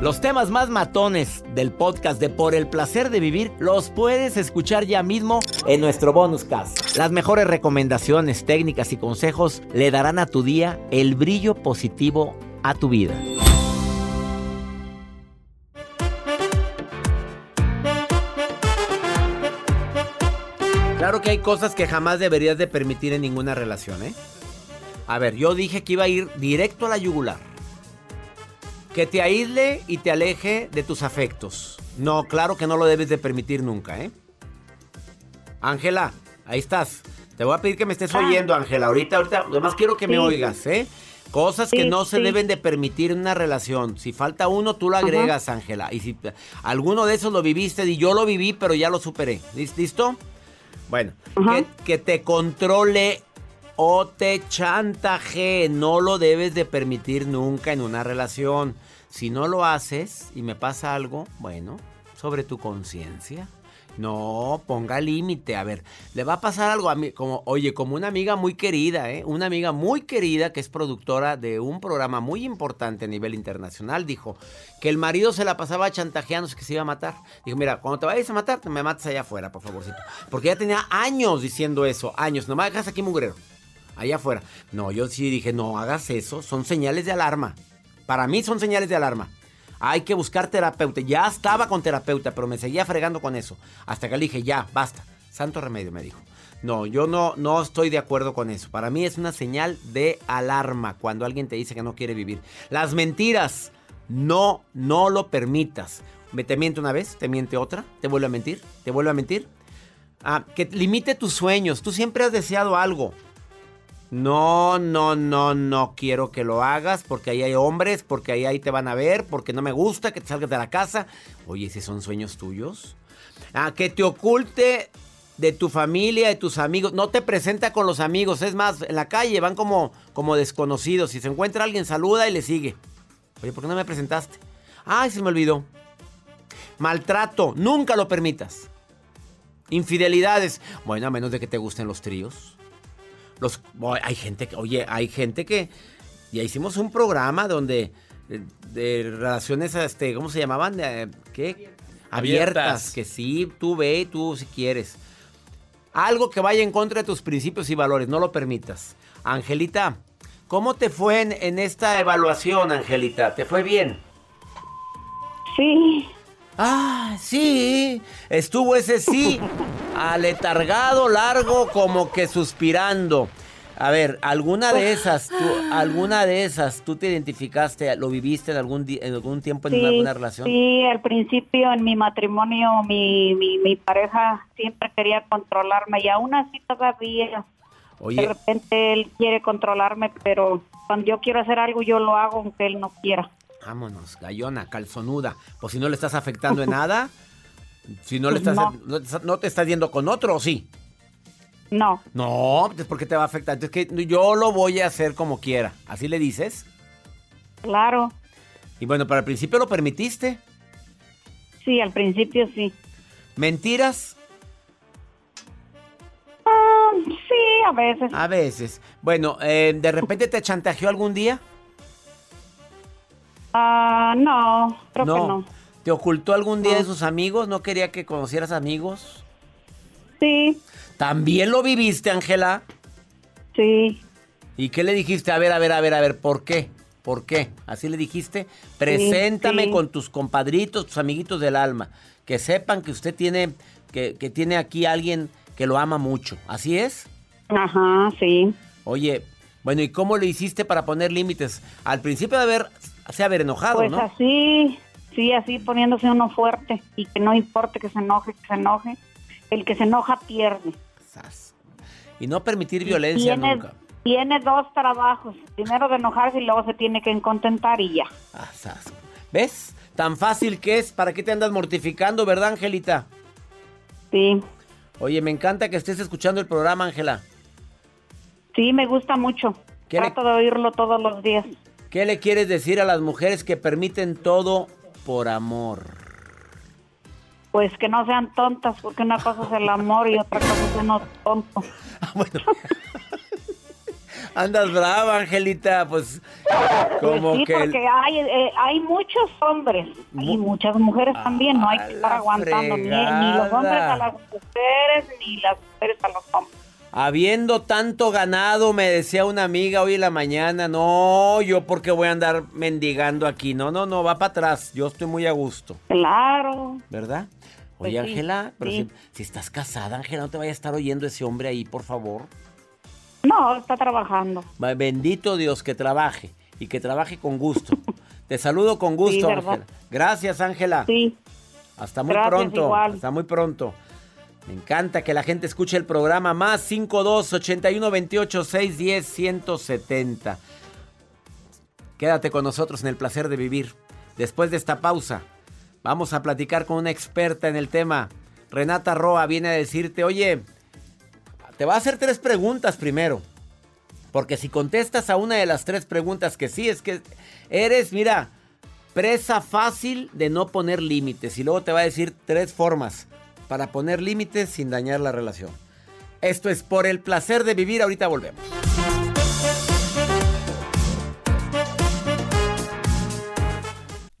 Los temas más matones del podcast de Por el placer de vivir los puedes escuchar ya mismo en nuestro bonus cast. Las mejores recomendaciones, técnicas y consejos le darán a tu día el brillo positivo a tu vida. Claro que hay cosas que jamás deberías de permitir en ninguna relación, ¿eh? A ver, yo dije que iba a ir directo a la yugular. Que te aísle y te aleje de tus afectos. No, claro que no lo debes de permitir nunca, ¿eh? Ángela, ahí estás. Te voy a pedir que me estés oyendo, Ángela. Ahorita, ahorita, además quiero que me oigas, ¿eh? Cosas que no se sí. deben de permitir en una relación. Si falta uno, tú lo agregas, Ángela. Y si alguno de esos lo viviste, y yo lo viví, pero ya lo superé. ¿Lis- ¿Listo? Bueno, que, que te controle o te chantaje. No lo debes de permitir nunca en una relación. Si no lo haces y me pasa algo, bueno, sobre tu conciencia. No, ponga límite. A ver, le va a pasar algo a mí, como, oye, como una amiga muy querida, ¿eh? Una amiga muy querida que es productora de un programa muy importante a nivel internacional, dijo que el marido se la pasaba chantajeándose que se iba a matar. Dijo, mira, cuando te vayas a matar, me matas allá afuera, por favorcito. Porque ya tenía años diciendo eso, años. No me dejas aquí, mugrero. Allá afuera. No, yo sí dije, no hagas eso. Son señales de alarma. Para mí son señales de alarma. Hay que buscar terapeuta. Ya estaba con terapeuta, pero me seguía fregando con eso. Hasta que le dije, ya, basta. Santo remedio, me dijo. No, yo no, no estoy de acuerdo con eso. Para mí es una señal de alarma cuando alguien te dice que no quiere vivir. Las mentiras, no, no lo permitas. Me te miente una vez, te miente otra, te vuelve a mentir, te vuelve a mentir. Ah, que limite tus sueños. Tú siempre has deseado algo. No, no, no, no quiero que lo hagas porque ahí hay hombres, porque ahí, ahí te van a ver, porque no me gusta que te salgas de la casa. Oye, si son sueños tuyos. Ah, que te oculte de tu familia, de tus amigos. No te presenta con los amigos. Es más, en la calle van como, como desconocidos. Si se encuentra alguien, saluda y le sigue. Oye, ¿por qué no me presentaste? Ay, se me olvidó. Maltrato, nunca lo permitas. Infidelidades. Bueno, a menos de que te gusten los tríos. Los, boy, hay gente que, oye, hay gente que ya hicimos un programa donde eh, de, relaciones, este, ¿cómo se llamaban? Eh, ¿Qué? Abiertas. Abiertas. Que sí, tú ve, tú si quieres. Algo que vaya en contra de tus principios y valores, no lo permitas. Angelita, ¿cómo te fue en, en esta evaluación, Angelita? ¿Te fue bien? Sí. Ah, sí. Estuvo ese sí aletargado, largo, como que suspirando. A ver, alguna de esas, tú, alguna de esas, tú te identificaste, lo viviste en algún en algún tiempo en Sí, alguna relación. sí, al principio en mi matrimonio mi, mi, mi pareja siempre quería controlarme y aún así todavía de repente él quiere controlarme, pero cuando yo quiero hacer algo yo lo hago aunque él no quiera. Vámonos, gallona, calzonuda. Pues si no le estás afectando en nada, si no le estás, No. no, te estás- yendo con otro, ¿o sí? No, No, pues ¿por qué te va a afectar? Entonces que yo lo voy a hacer como quiera. ¿Así le dices? claro, Y bueno, para el principio lo permitiste. sí, al principio sí. Mentiras. sí, a veces. A veces. Bueno, eh, ¿de repente te chantajeó algún día? Ah, no, creo que no. ¿Te ocultó algún día de sus amigos? ¿No quería que conocieras amigos? Sí. ¿También lo viviste, Ángela? Sí. ¿Y qué le dijiste? A ver, a ver, a ver, a ver, ¿por qué? ¿Por qué? Así le dijiste. Preséntame con tus compadritos, tus amiguitos del alma. Que sepan que usted tiene, que, que tiene aquí alguien que lo ama mucho. ¿Así es? Ajá, sí. Oye, bueno, ¿y cómo le hiciste para poner límites? Al principio de haber, se haber enojado, pues ¿no? Pues así, sí, así poniéndose uno fuerte y que no importe que se enoje, que se enoje. El que se enoja pierde. Y no permitir violencia nunca. Tiene dos trabajos. Primero de enojarse y luego se tiene que contentar y ya. Ah, ¿Ves? Tan fácil que es. ¿Para qué te andas mortificando, verdad, Angelita? Sí. Oye, me encanta que estés escuchando el programa, Ángela. Sí, me gusta mucho. Trato de oírlo todos los días. ¿Qué le quieres decir a las mujeres que permiten todo por amor? Pues que no sean tontas, porque una cosa es el amor y otra cosa es uno tonto. Ah, bueno. Andas brava, Angelita, pues como sí, que... porque hay, eh, hay muchos hombres y muchas mujeres también, no hay que estar aguantando ni, ni, los hombres a las mujeres ni las mujeres a los hombres. Habiendo tanto ganado, me decía una amiga hoy en la mañana, no, yo porque voy a andar mendigando aquí, no, no, no, va para atrás, yo estoy muy a gusto. Claro. ¿Verdad? Oye, pues Ángela, pero si, si, estás casada, Ángela, no te vaya a estar oyendo ese hombre ahí, por favor. No, está trabajando. Bendito Dios que trabaje y que trabaje con gusto. Te saludo con gusto, Ángela. Gracias, Ángela. Sí. Hasta muy pronto. Hasta muy pronto. Me encanta que la gente escuche el programa más 52 81 28 610 170. Quédate con nosotros en el placer de vivir. Después de esta pausa, vamos a platicar con una experta en el tema. Renata Roa viene a decirte, oye, te va a hacer tres preguntas primero. Porque si contestas a una de las tres preguntas que sí, es que eres, mira, presa fácil de no poner límites. Y luego te va a decir tres formas para poner límites sin dañar la relación. Esto es por el placer de vivir. Ahorita volvemos.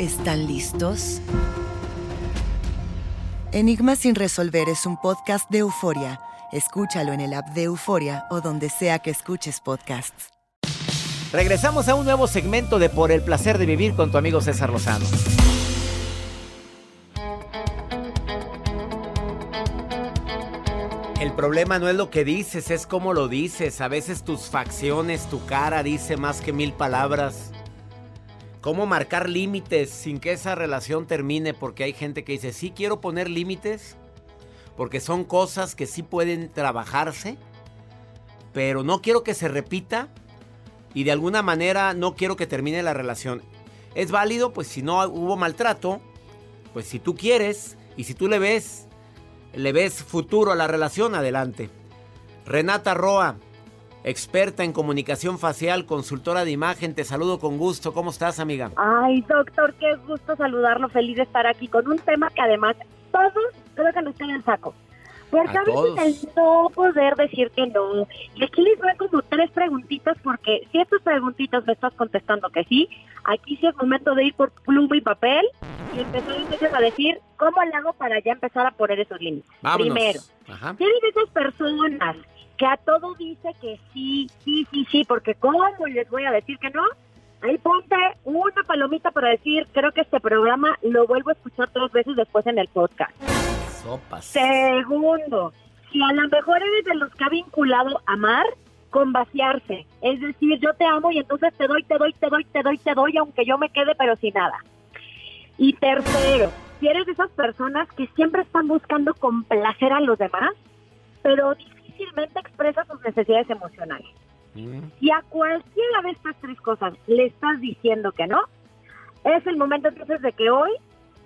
¿Están listos? Enigma sin resolver es un podcast de euforia. Escúchalo en el app de Euforia o donde sea que escuches podcasts. Regresamos a un nuevo segmento de Por el placer de vivir con tu amigo César Lozano. El problema no es lo que dices, es cómo lo dices. A veces tus facciones, tu cara dice más que mil palabras. ¿Cómo marcar límites sin que esa relación termine? Porque hay gente que dice, sí quiero poner límites, porque son cosas que sí pueden trabajarse, pero no quiero que se repita y de alguna manera no quiero que termine la relación. Es válido, pues si no hubo maltrato, pues si tú quieres y si tú le ves le ves futuro a la relación, adelante. Renata Roa, experta en comunicación facial, consultora de imagen, te saludo con gusto. ¿Cómo estás, amiga? Ay, doctor, qué gusto saludarlo, feliz de estar aquí con un tema que además todos creo que nos tienen el saco. Porque a, veces el no poder decir que no. Y aquí les voy como tres preguntitas porque si estas preguntitas me estás contestando que sí, aquí sí es momento de ir por pluma y papel y empezar entonces a decir cómo le hago para ya empezar a poner esos límites. Primero, ¿quiénes esas personas que a todo dice que sí, sí, sí, sí, porque ¿cómo les voy a decir que no? Ahí ponte una palomita para decir, creo que este programa lo vuelvo a escuchar tres veces después en el podcast. Sopas. Segundo, si a lo mejor eres de los que ha vinculado amar con vaciarse, es decir, yo te amo y entonces te doy, te doy, te doy, te doy, te doy, aunque yo me quede pero sin nada. Y tercero, si eres de esas personas que siempre están buscando complacer a los demás, pero difícilmente expresa sus necesidades emocionales. Mm. Y a cualquiera de estas tres cosas le estás diciendo que no, es el momento entonces de que hoy,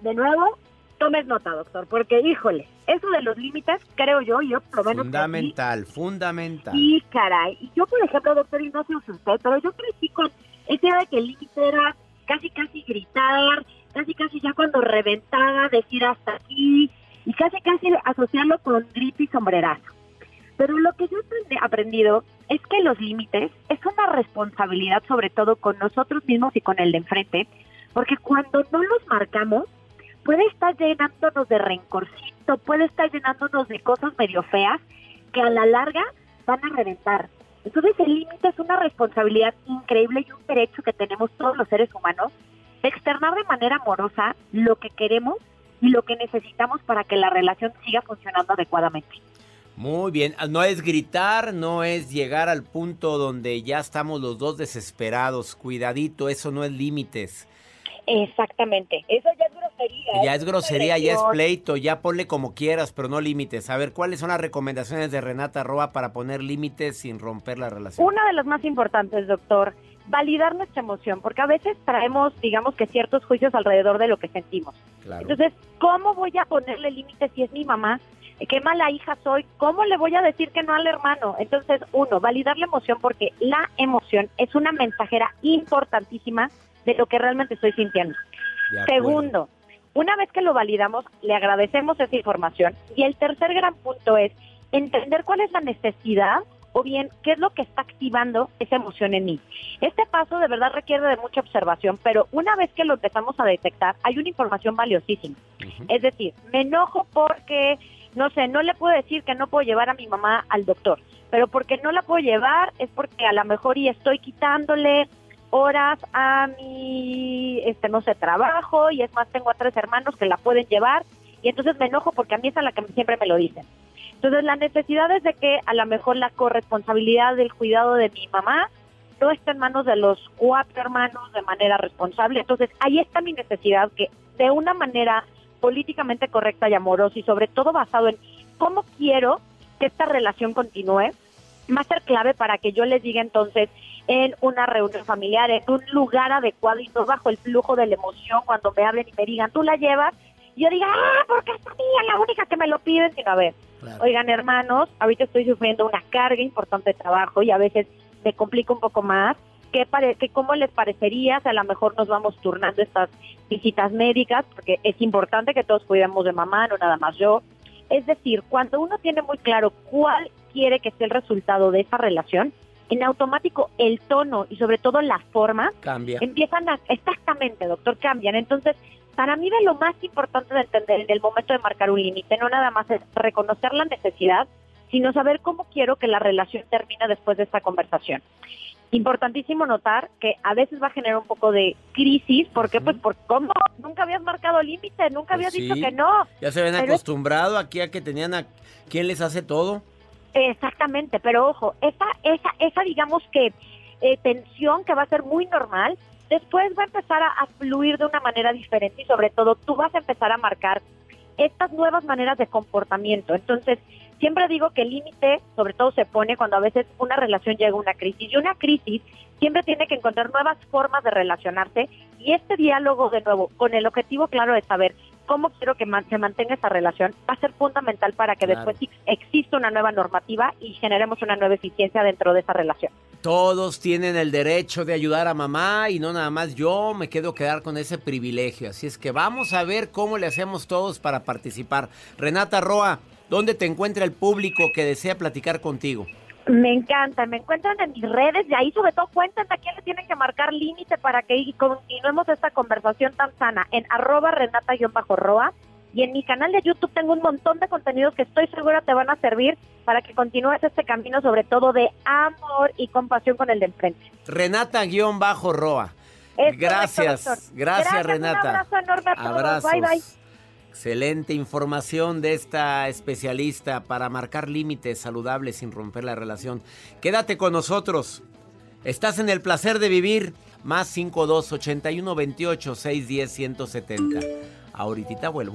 de nuevo, tomes nota, doctor, porque híjole, eso de los límites, creo yo, yo por lo menos... Fundamental, fundamental. Y caray, y yo por ejemplo, doctor, y no sé usted, pero yo crecí con ese de que el límite era casi casi gritar, casi casi ya cuando reventaba decir hasta aquí, y casi casi asociarlo con grito y sombrerazo. Pero lo que yo he aprendido es que los límites es una responsabilidad sobre todo con nosotros mismos y con el de enfrente, porque cuando no los marcamos, puede estar llenándonos de rencorcito, puede estar llenándonos de cosas medio feas que a la larga van a reventar. Entonces el límite es una responsabilidad increíble y un derecho que tenemos todos los seres humanos de externar de manera amorosa lo que queremos y lo que necesitamos para que la relación siga funcionando adecuadamente. Muy bien, no es gritar, no es llegar al punto donde ya estamos los dos desesperados. Cuidadito, eso no es límites. Exactamente, eso ya es grosería. Ya es grosería, ya es pleito, ya ponle como quieras, pero no límites. A ver, ¿cuáles son las recomendaciones de Renata Roa para poner límites sin romper la relación? Una de las más importantes, doctor, validar nuestra emoción, porque a veces traemos, digamos que ciertos juicios alrededor de lo que sentimos. Entonces, ¿cómo voy a ponerle límites si es mi mamá? Qué mala hija soy, ¿cómo le voy a decir que no al hermano? Entonces, uno, validar la emoción porque la emoción es una mensajera importantísima de lo que realmente estoy sintiendo. Segundo, una vez que lo validamos, le agradecemos esa información. Y el tercer gran punto es entender cuál es la necesidad o bien qué es lo que está activando esa emoción en mí. Este paso de verdad requiere de mucha observación, pero una vez que lo empezamos a detectar, hay una información valiosísima. Es decir, me enojo porque no sé, no le puedo decir que no puedo llevar a mi mamá al doctor, pero porque no la puedo llevar es porque a lo mejor y estoy quitándole horas a mi, este, no sé, trabajo y es más, tengo a tres hermanos que la pueden llevar y entonces me enojo porque a mí es a la que siempre me lo dicen. Entonces la necesidad es de que a lo mejor la corresponsabilidad del cuidado de mi mamá no está en manos de los cuatro hermanos de manera responsable. Entonces ahí está mi necesidad que de una manera políticamente correcta y amorosa y sobre todo basado en cómo quiero que esta relación continúe, va a ser clave para que yo les diga entonces en una reunión familiar, en un lugar adecuado y no bajo el flujo de la emoción cuando me hablen y me digan, tú la llevas, y yo diga, ah, porque es mía, la única que me lo piden, sino a ver, oigan hermanos, ahorita estoy sufriendo una carga importante de trabajo y a veces me complica un poco más, ¿Qué, pare ¿Cómo les parecería si a lo mejor nos vamos turnando estas visitas médicas? Porque es importante que todos cuidemos de mamá, no nada más yo. Es decir, cuando uno tiene muy claro cuál quiere que sea el resultado de esa relación, en automático el tono y sobre todo la forma Cambia. empiezan a, exactamente, doctor, cambian. Entonces, para mí de lo más importante de entender en el momento de marcar un límite, no nada más es reconocer la necesidad, sino saber cómo quiero que la relación termine después de esta conversación. Importantísimo notar que a veces va a generar un poco de crisis, porque pues por cómo nunca habías marcado límite, nunca habías pues dicho que no. Ya se habían acostumbrado aquí a que tenían a quién les hace todo. Exactamente, pero ojo, esa esa esa digamos que eh, tensión que va a ser muy normal, después va a empezar a fluir de una manera diferente y sobre todo tú vas a empezar a marcar estas nuevas maneras de comportamiento. Entonces, Siempre digo que el límite, sobre todo, se pone cuando a veces una relación llega a una crisis. Y una crisis siempre tiene que encontrar nuevas formas de relacionarse. Y este diálogo, de nuevo, con el objetivo claro de saber cómo quiero que se mantenga esta relación, va a ser fundamental para que después exista una nueva normativa y generemos una nueva eficiencia dentro de esa relación. Todos tienen el derecho de ayudar a mamá y no nada más yo me quedo quedar con ese privilegio. Así es que vamos a ver cómo le hacemos todos para participar. Renata Roa, ¿dónde te encuentra el público que desea platicar contigo? Me encanta, me encuentran en mis redes y ahí sobre todo cuéntenme a quién le tienen que marcar límite para que continuemos esta conversación tan sana en arroba renata-roa y en mi canal de YouTube tengo un montón de contenidos que estoy segura te van a servir para que continúes este camino sobre todo de amor y compasión con el de enfrente. Renata-roa. Gracias, gracias, Renata. Un abrazo enorme a todos. Bye bye. Excelente información de esta especialista para marcar límites saludables sin romper la relación. Quédate con nosotros. Estás en el placer de vivir. Más 52 81 28 610 170. Ahorita vuelvo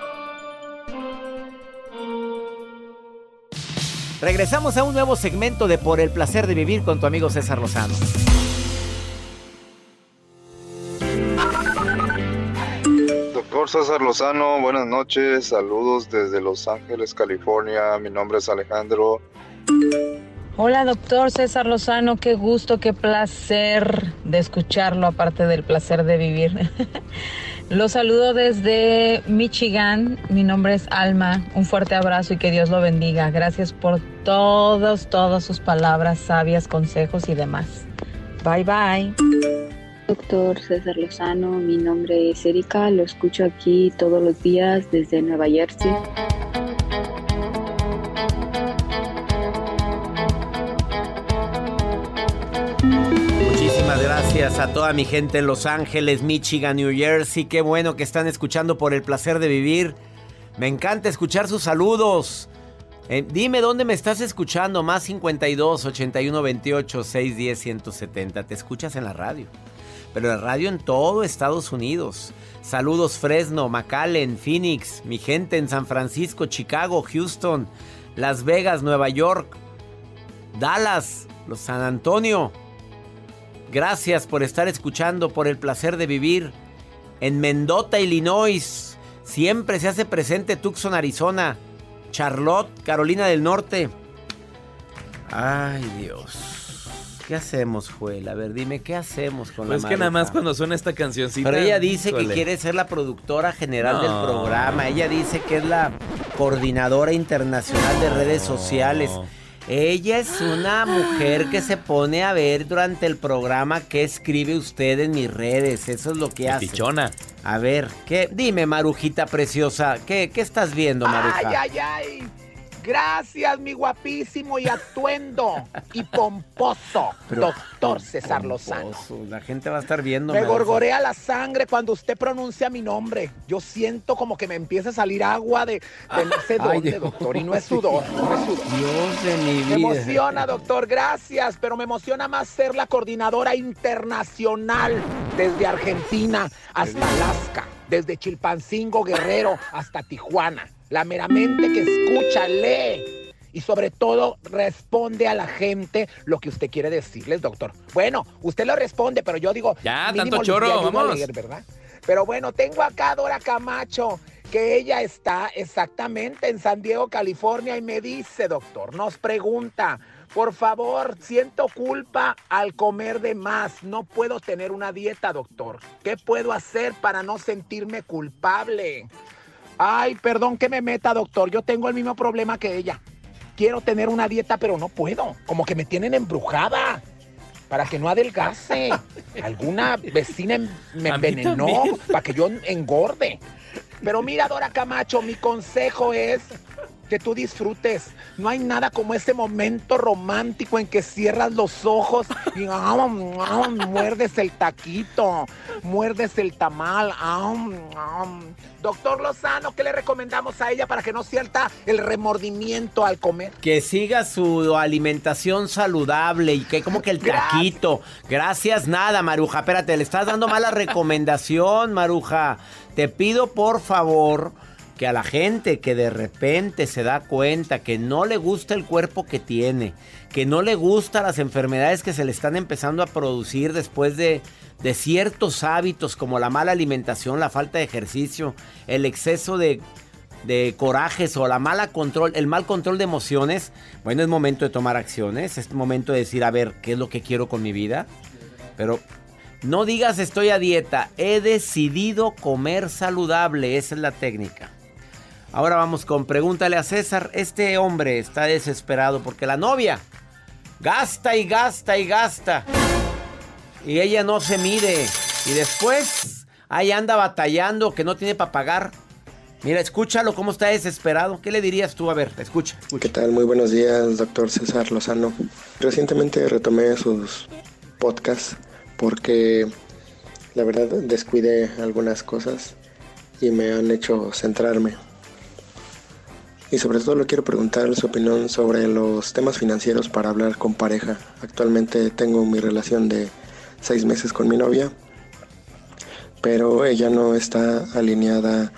Regresamos a un nuevo segmento de Por el placer de vivir con tu amigo César Lozano. Doctor César Lozano, buenas noches, saludos desde Los Ángeles, California. Mi nombre es Alejandro. Hola, doctor César Lozano, qué gusto, qué placer de escucharlo, aparte del placer de vivir. Lo saludo desde Michigan. Mi nombre es Alma. Un fuerte abrazo y que Dios lo bendiga. Gracias por todas, todas sus palabras sabias, consejos y demás. Bye bye. Doctor César Lozano, mi nombre es Erika. Lo escucho aquí todos los días desde Nueva Jersey. Gracias a toda mi gente en Los Ángeles, Michigan, New Jersey. Qué bueno que están escuchando por el placer de vivir. Me encanta escuchar sus saludos. Eh, dime dónde me estás escuchando. Más 52 81 28 610 170. Te escuchas en la radio. Pero la radio en todo Estados Unidos. Saludos Fresno, McAllen, Phoenix, mi gente en San Francisco, Chicago, Houston, Las Vegas, Nueva York, Dallas, Los San Antonio. Gracias por estar escuchando, por el placer de vivir en Mendota, Illinois. Siempre se hace presente Tucson, Arizona. Charlotte, Carolina del Norte. Ay, Dios. ¿Qué hacemos, Joel? A ver, dime, ¿qué hacemos con pues la Es que nada más cuando suena esta cancioncita. Pero ella dice que quiere ser la productora general del programa. Ella dice que es la coordinadora internacional de redes sociales. Ella es una mujer que se pone a ver durante el programa qué escribe usted en mis redes. Eso es lo que hace. Pichona. A ver, ¿qué? Dime, Marujita preciosa, ¿qué, qué estás viendo, Maruja? Ay, ay, ay. Gracias, mi guapísimo y atuendo y pomposo, doctor César Lozano. La gente va a estar viendo. Me gorgorea la sangre cuando usted pronuncia mi nombre. Yo siento como que me empieza a salir agua de, de no sé dónde, doctor. Y no es sudor, no es sudor. Dios de mi vida. Me emociona, doctor, gracias. Pero me emociona más ser la coordinadora internacional desde Argentina hasta Alaska, desde Chilpancingo Guerrero hasta Tijuana la meramente que escucha, lee y sobre todo responde a la gente lo que usted quiere decirles, doctor. Bueno, usted lo responde, pero yo digo, ya, tanto choro, vamos. ¿verdad? Pero bueno, tengo acá a Dora Camacho, que ella está exactamente en San Diego, California, y me dice, doctor, nos pregunta, por favor, siento culpa al comer de más, no puedo tener una dieta, doctor. ¿Qué puedo hacer para no sentirme culpable? Ay, perdón que me meta, doctor. Yo tengo el mismo problema que ella. Quiero tener una dieta, pero no puedo. Como que me tienen embrujada. Para que no adelgace. Alguna vecina me envenenó para que yo engorde. Pero mira, Dora Camacho, mi consejo es que tú disfrutes. No hay nada como ese momento romántico en que cierras los ojos y muerdes el taquito, muerdes el tamal. Doctor Lozano, ¿qué le recomendamos a ella para que no sienta el remordimiento al comer? Que siga su alimentación saludable y que como que el taquito. Gracias, nada, Maruja. Espérate, le estás dando mala recomendación, Maruja. Te pido por favor que a la gente que de repente se da cuenta que no le gusta el cuerpo que tiene, que no le gustan las enfermedades que se le están empezando a producir después de, de ciertos hábitos como la mala alimentación, la falta de ejercicio, el exceso de, de corajes o la mala control, el mal control de emociones, bueno, es momento de tomar acciones, es momento de decir, a ver, ¿qué es lo que quiero con mi vida? Pero no digas estoy a dieta, he decidido comer saludable, esa es la técnica. Ahora vamos con pregúntale a César. Este hombre está desesperado porque la novia gasta y gasta y gasta. Y ella no se mide. Y después ahí anda batallando que no tiene para pagar. Mira, escúchalo cómo está desesperado. ¿Qué le dirías tú? A ver, escucha, escucha. ¿Qué tal? Muy buenos días, doctor César Lozano. Recientemente retomé sus podcasts porque la verdad descuidé algunas cosas y me han hecho centrarme y sobre todo le quiero preguntar su opinión sobre los temas financieros para hablar con pareja. Actualmente tengo mi relación de seis meses con mi novia, pero ella no está alineada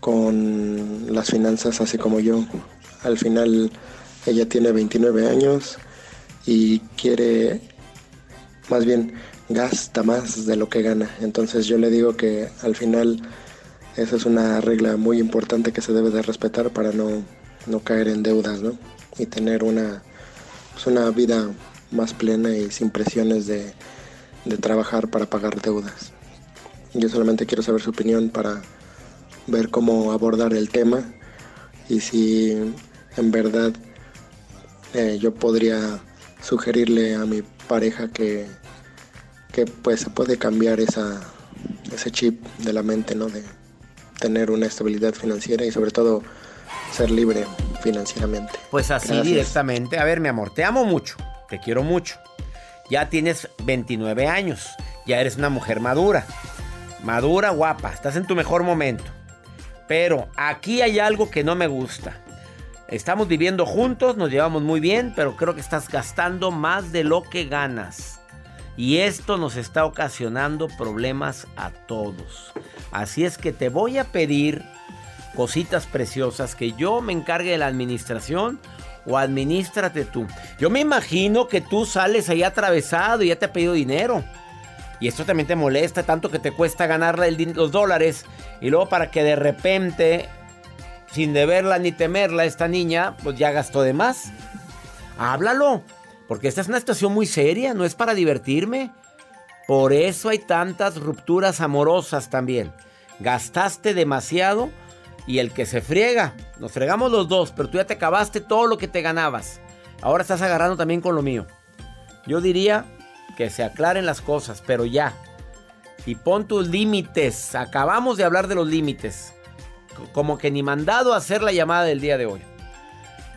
con las finanzas así como yo. Al final ella tiene 29 años y quiere, más bien, gasta más de lo que gana. Entonces yo le digo que al final esa es una regla muy importante que se debe de respetar para no, caer en deudas, ¿no? Y tener una, pues, una vida más plena y sin presiones de, de trabajar para pagar deudas. Yo solamente quiero saber su opinión para ver cómo abordar el tema y si en verdad eh, yo podría sugerirle a mi pareja que, que pues se puede cambiar esa, ese chip de la mente, ¿no? De, tener una estabilidad financiera y sobre todo ser libre financieramente. Pues así directamente. A ver, mi amor, te amo mucho, te quiero mucho. Ya tienes 29 años, ya eres una mujer madura. Madura, guapa, estás en tu mejor momento. Pero aquí hay algo que no me gusta. Estamos viviendo juntos, nos llevamos muy bien, pero creo que estás gastando más de lo que ganas. Y esto nos está ocasionando problemas a todos. Así es que te voy a pedir cositas preciosas que yo me encargue de la administración o administrate tú. Yo me imagino que tú sales ahí atravesado y ya te ha pedido dinero. Y esto también te molesta tanto que te cuesta ganar los dólares. Y luego para que de repente, sin deberla ni temerla, esta niña, pues ya gastó de más. Háblalo. Porque esta es una situación muy seria, no es para divertirme. Por eso hay tantas rupturas amorosas también. Gastaste demasiado y el que se friega, nos fregamos los dos, pero tú ya te acabaste todo lo que te ganabas. Ahora estás agarrando también con lo mío. Yo diría que se aclaren las cosas, pero ya. Y pon tus límites. Acabamos de hablar de los límites. Como que ni mandado a hacer la llamada del día de hoy.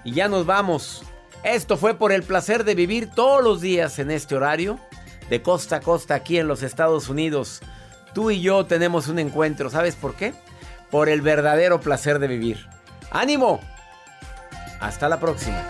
Y ya nos vamos. Esto fue por el placer de vivir todos los días en este horario, de costa a costa aquí en los Estados Unidos. Tú y yo tenemos un encuentro, ¿sabes por qué? Por el verdadero placer de vivir. ¡Ánimo! Hasta la próxima.